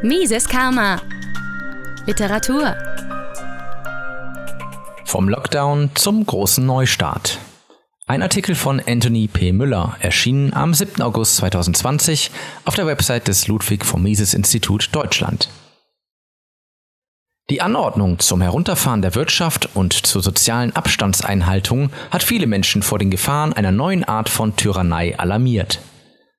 Mises Karma. Literatur. Vom Lockdown zum großen Neustart. Ein Artikel von Anthony P. Müller erschien am 7. August 2020 auf der Website des Ludwig von Mises Institut Deutschland. Die Anordnung zum Herunterfahren der Wirtschaft und zur sozialen Abstandseinhaltung hat viele Menschen vor den Gefahren einer neuen Art von Tyrannei alarmiert.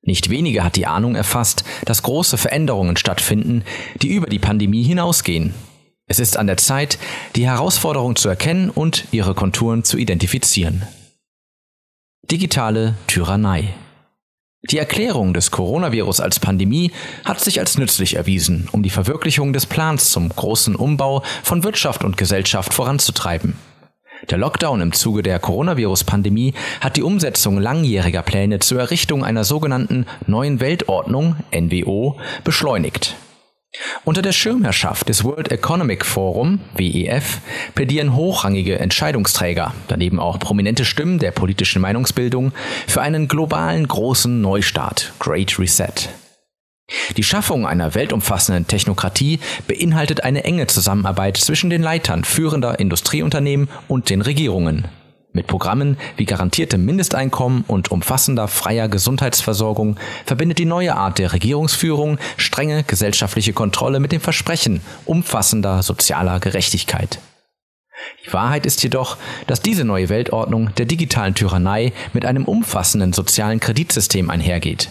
Nicht wenige hat die Ahnung erfasst, dass große Veränderungen stattfinden, die über die Pandemie hinausgehen. Es ist an der Zeit, die Herausforderung zu erkennen und ihre Konturen zu identifizieren. Digitale Tyrannei. Die Erklärung des Coronavirus als Pandemie hat sich als nützlich erwiesen, um die Verwirklichung des Plans zum großen Umbau von Wirtschaft und Gesellschaft voranzutreiben. Der Lockdown im Zuge der Coronavirus-Pandemie hat die Umsetzung langjähriger Pläne zur Errichtung einer sogenannten neuen Weltordnung NWO beschleunigt. Unter der Schirmherrschaft des World Economic Forum WEF plädieren hochrangige Entscheidungsträger, daneben auch prominente Stimmen der politischen Meinungsbildung für einen globalen großen Neustart Great Reset. Die Schaffung einer weltumfassenden Technokratie beinhaltet eine enge Zusammenarbeit zwischen den Leitern führender Industrieunternehmen und den Regierungen. Mit Programmen wie garantiertem Mindesteinkommen und umfassender freier Gesundheitsversorgung verbindet die neue Art der Regierungsführung strenge gesellschaftliche Kontrolle mit dem Versprechen umfassender sozialer Gerechtigkeit. Die Wahrheit ist jedoch, dass diese neue Weltordnung der digitalen Tyrannei mit einem umfassenden sozialen Kreditsystem einhergeht.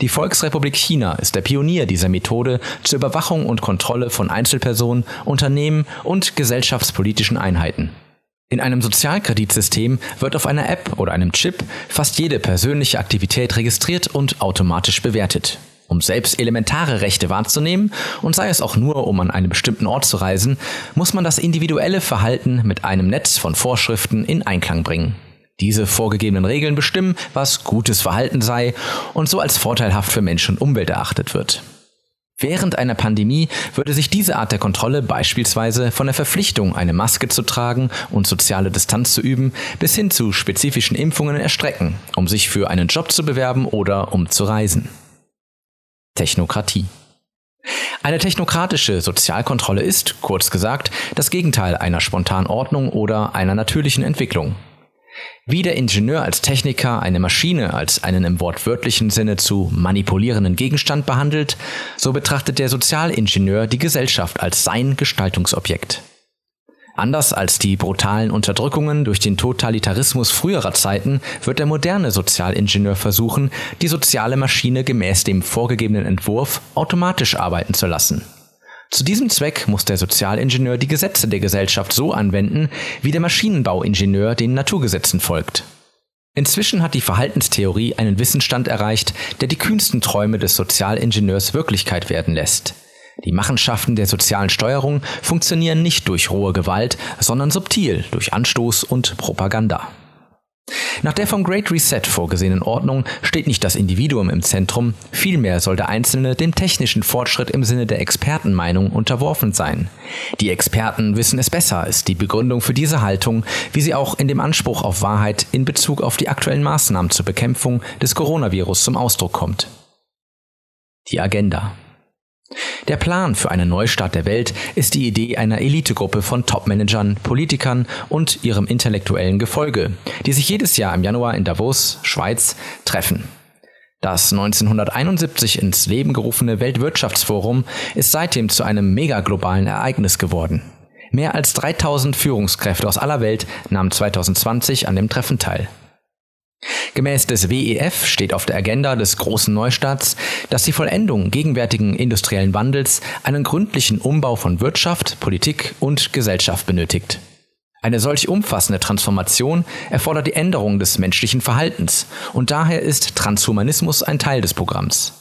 Die Volksrepublik China ist der Pionier dieser Methode zur Überwachung und Kontrolle von Einzelpersonen, Unternehmen und gesellschaftspolitischen Einheiten. In einem Sozialkreditsystem wird auf einer App oder einem Chip fast jede persönliche Aktivität registriert und automatisch bewertet. Um selbst elementare Rechte wahrzunehmen, und sei es auch nur, um an einen bestimmten Ort zu reisen, muss man das individuelle Verhalten mit einem Netz von Vorschriften in Einklang bringen. Diese vorgegebenen Regeln bestimmen, was gutes Verhalten sei und so als vorteilhaft für Mensch und Umwelt erachtet wird. Während einer Pandemie würde sich diese Art der Kontrolle beispielsweise von der Verpflichtung, eine Maske zu tragen und soziale Distanz zu üben, bis hin zu spezifischen Impfungen erstrecken, um sich für einen Job zu bewerben oder um zu reisen. Technokratie. Eine technokratische Sozialkontrolle ist, kurz gesagt, das Gegenteil einer spontanen Ordnung oder einer natürlichen Entwicklung. Wie der Ingenieur als Techniker eine Maschine als einen im wortwörtlichen Sinne zu manipulierenden Gegenstand behandelt, so betrachtet der Sozialingenieur die Gesellschaft als sein Gestaltungsobjekt. Anders als die brutalen Unterdrückungen durch den Totalitarismus früherer Zeiten wird der moderne Sozialingenieur versuchen, die soziale Maschine gemäß dem vorgegebenen Entwurf automatisch arbeiten zu lassen. Zu diesem Zweck muss der Sozialingenieur die Gesetze der Gesellschaft so anwenden, wie der Maschinenbauingenieur den Naturgesetzen folgt. Inzwischen hat die Verhaltenstheorie einen Wissensstand erreicht, der die kühnsten Träume des Sozialingenieurs Wirklichkeit werden lässt. Die Machenschaften der sozialen Steuerung funktionieren nicht durch rohe Gewalt, sondern subtil durch Anstoß und Propaganda. Nach der vom Great Reset vorgesehenen Ordnung steht nicht das Individuum im Zentrum, vielmehr soll der Einzelne dem technischen Fortschritt im Sinne der Expertenmeinung unterworfen sein. Die Experten wissen es besser, ist die Begründung für diese Haltung, wie sie auch in dem Anspruch auf Wahrheit in Bezug auf die aktuellen Maßnahmen zur Bekämpfung des Coronavirus zum Ausdruck kommt. Die Agenda. Der Plan für einen Neustart der Welt ist die Idee einer Elitegruppe von Topmanagern, Politikern und ihrem intellektuellen Gefolge, die sich jedes Jahr im Januar in Davos, Schweiz, treffen. Das 1971 ins Leben gerufene Weltwirtschaftsforum ist seitdem zu einem megaglobalen Ereignis geworden. Mehr als 3000 Führungskräfte aus aller Welt nahmen 2020 an dem Treffen teil. Gemäß des WEF steht auf der Agenda des großen Neustarts, dass die Vollendung gegenwärtigen industriellen Wandels einen gründlichen Umbau von Wirtschaft, Politik und Gesellschaft benötigt. Eine solch umfassende Transformation erfordert die Änderung des menschlichen Verhaltens und daher ist Transhumanismus ein Teil des Programms.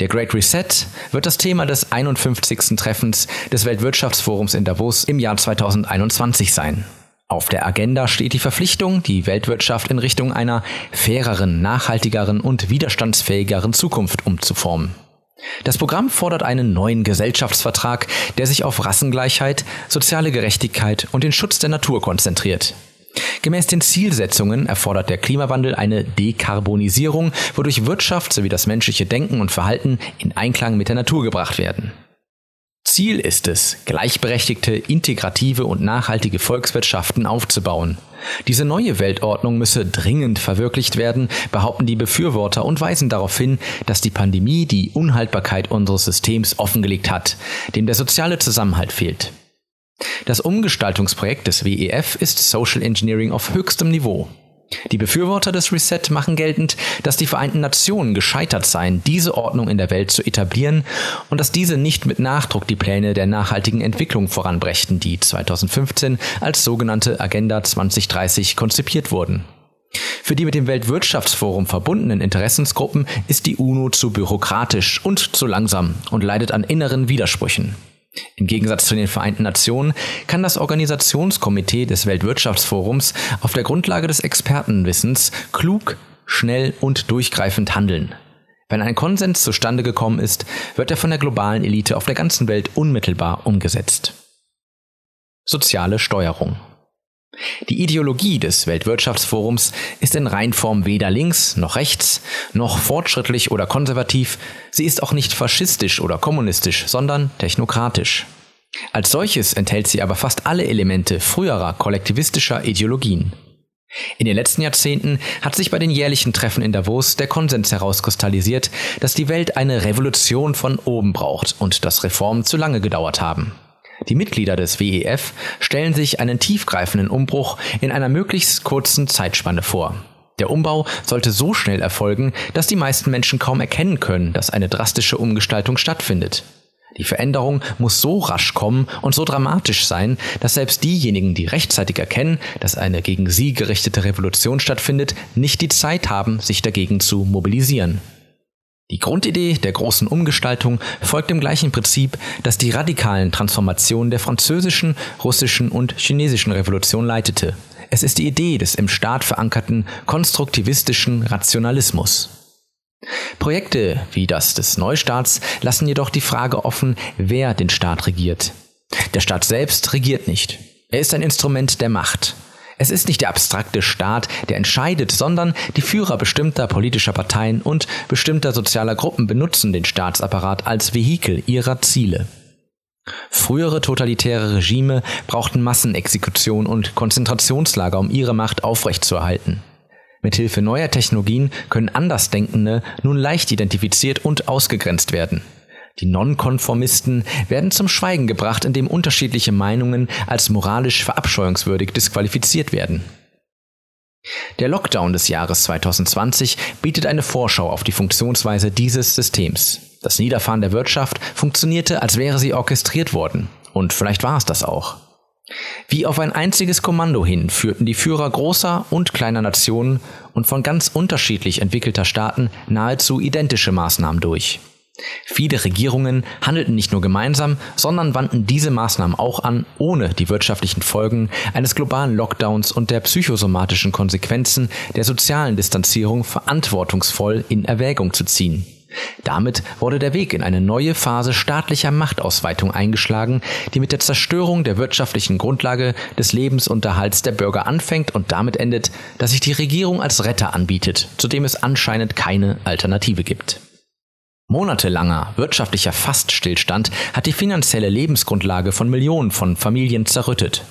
Der Great Reset wird das Thema des 51. Treffens des Weltwirtschaftsforums in Davos im Jahr 2021 sein. Auf der Agenda steht die Verpflichtung, die Weltwirtschaft in Richtung einer faireren, nachhaltigeren und widerstandsfähigeren Zukunft umzuformen. Das Programm fordert einen neuen Gesellschaftsvertrag, der sich auf Rassengleichheit, soziale Gerechtigkeit und den Schutz der Natur konzentriert. Gemäß den Zielsetzungen erfordert der Klimawandel eine Dekarbonisierung, wodurch Wirtschaft sowie das menschliche Denken und Verhalten in Einklang mit der Natur gebracht werden. Ziel ist es, gleichberechtigte, integrative und nachhaltige Volkswirtschaften aufzubauen. Diese neue Weltordnung müsse dringend verwirklicht werden, behaupten die Befürworter und weisen darauf hin, dass die Pandemie die Unhaltbarkeit unseres Systems offengelegt hat, dem der soziale Zusammenhalt fehlt. Das Umgestaltungsprojekt des WEF ist Social Engineering auf höchstem Niveau. Die Befürworter des Reset machen geltend, dass die Vereinten Nationen gescheitert seien, diese Ordnung in der Welt zu etablieren und dass diese nicht mit Nachdruck die Pläne der nachhaltigen Entwicklung voranbrächten, die 2015 als sogenannte Agenda 2030 konzipiert wurden. Für die mit dem Weltwirtschaftsforum verbundenen Interessensgruppen ist die UNO zu bürokratisch und zu langsam und leidet an inneren Widersprüchen. Im Gegensatz zu den Vereinten Nationen kann das Organisationskomitee des Weltwirtschaftsforums auf der Grundlage des Expertenwissens klug, schnell und durchgreifend handeln. Wenn ein Konsens zustande gekommen ist, wird er von der globalen Elite auf der ganzen Welt unmittelbar umgesetzt. Soziale Steuerung die Ideologie des Weltwirtschaftsforums ist in Reinform weder links noch rechts, noch fortschrittlich oder konservativ, sie ist auch nicht faschistisch oder kommunistisch, sondern technokratisch. Als solches enthält sie aber fast alle Elemente früherer kollektivistischer Ideologien. In den letzten Jahrzehnten hat sich bei den jährlichen Treffen in Davos der Konsens herauskristallisiert, dass die Welt eine Revolution von oben braucht und dass Reformen zu lange gedauert haben. Die Mitglieder des WEF stellen sich einen tiefgreifenden Umbruch in einer möglichst kurzen Zeitspanne vor. Der Umbau sollte so schnell erfolgen, dass die meisten Menschen kaum erkennen können, dass eine drastische Umgestaltung stattfindet. Die Veränderung muss so rasch kommen und so dramatisch sein, dass selbst diejenigen, die rechtzeitig erkennen, dass eine gegen sie gerichtete Revolution stattfindet, nicht die Zeit haben, sich dagegen zu mobilisieren. Die Grundidee der großen Umgestaltung folgt dem gleichen Prinzip, das die radikalen Transformationen der französischen, russischen und chinesischen Revolution leitete. Es ist die Idee des im Staat verankerten konstruktivistischen Rationalismus. Projekte wie das des Neustaats lassen jedoch die Frage offen, wer den Staat regiert. Der Staat selbst regiert nicht. Er ist ein Instrument der Macht. Es ist nicht der abstrakte Staat, der entscheidet, sondern die Führer bestimmter politischer Parteien und bestimmter sozialer Gruppen benutzen den Staatsapparat als Vehikel ihrer Ziele. Frühere totalitäre Regime brauchten Massenexekution und Konzentrationslager, um ihre Macht aufrechtzuerhalten. Mithilfe neuer Technologien können Andersdenkende nun leicht identifiziert und ausgegrenzt werden. Die Nonkonformisten werden zum Schweigen gebracht, indem unterschiedliche Meinungen als moralisch verabscheuungswürdig disqualifiziert werden. Der Lockdown des Jahres 2020 bietet eine Vorschau auf die Funktionsweise dieses Systems. Das Niederfahren der Wirtschaft funktionierte, als wäre sie orchestriert worden. Und vielleicht war es das auch. Wie auf ein einziges Kommando hin führten die Führer großer und kleiner Nationen und von ganz unterschiedlich entwickelter Staaten nahezu identische Maßnahmen durch. Viele Regierungen handelten nicht nur gemeinsam, sondern wandten diese Maßnahmen auch an, ohne die wirtschaftlichen Folgen eines globalen Lockdowns und der psychosomatischen Konsequenzen der sozialen Distanzierung verantwortungsvoll in Erwägung zu ziehen. Damit wurde der Weg in eine neue Phase staatlicher Machtausweitung eingeschlagen, die mit der Zerstörung der wirtschaftlichen Grundlage des Lebensunterhalts der Bürger anfängt und damit endet, dass sich die Regierung als Retter anbietet, zu dem es anscheinend keine Alternative gibt. Monatelanger wirtschaftlicher Faststillstand hat die finanzielle Lebensgrundlage von Millionen von Familien zerrüttet.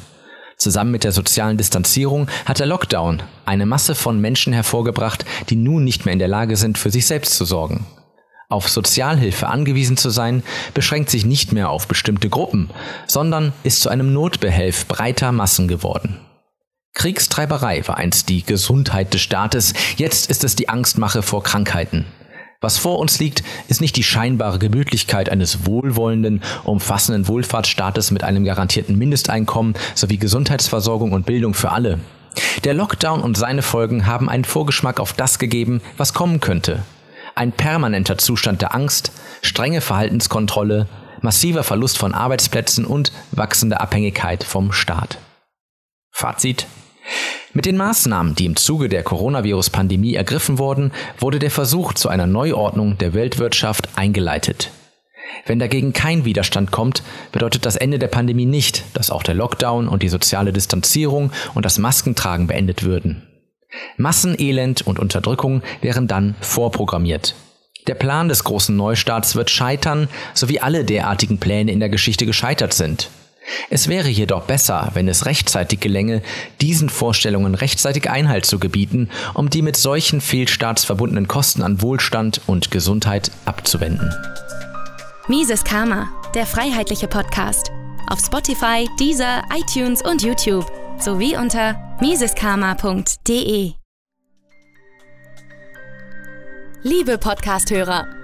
Zusammen mit der sozialen Distanzierung hat der Lockdown eine Masse von Menschen hervorgebracht, die nun nicht mehr in der Lage sind, für sich selbst zu sorgen. Auf Sozialhilfe angewiesen zu sein, beschränkt sich nicht mehr auf bestimmte Gruppen, sondern ist zu einem Notbehelf breiter Massen geworden. Kriegstreiberei war einst die Gesundheit des Staates, jetzt ist es die Angstmache vor Krankheiten. Was vor uns liegt, ist nicht die scheinbare Gemütlichkeit eines wohlwollenden, umfassenden Wohlfahrtsstaates mit einem garantierten Mindesteinkommen sowie Gesundheitsversorgung und Bildung für alle. Der Lockdown und seine Folgen haben einen Vorgeschmack auf das gegeben, was kommen könnte. Ein permanenter Zustand der Angst, strenge Verhaltenskontrolle, massiver Verlust von Arbeitsplätzen und wachsende Abhängigkeit vom Staat. Fazit mit den Maßnahmen, die im Zuge der Coronavirus-Pandemie ergriffen wurden, wurde der Versuch zu einer Neuordnung der Weltwirtschaft eingeleitet. Wenn dagegen kein Widerstand kommt, bedeutet das Ende der Pandemie nicht, dass auch der Lockdown und die soziale Distanzierung und das Maskentragen beendet würden. Massenelend und Unterdrückung wären dann vorprogrammiert. Der Plan des großen Neustarts wird scheitern, so wie alle derartigen Pläne in der Geschichte gescheitert sind. Es wäre jedoch besser, wenn es rechtzeitig gelänge, diesen Vorstellungen rechtzeitig Einhalt zu gebieten, um die mit solchen Fehlstarts verbundenen Kosten an Wohlstand und Gesundheit abzuwenden. Mises Karma, der freiheitliche Podcast. Auf Spotify, Deezer, iTunes und YouTube sowie unter miseskarma.de. Liebe Podcasthörer,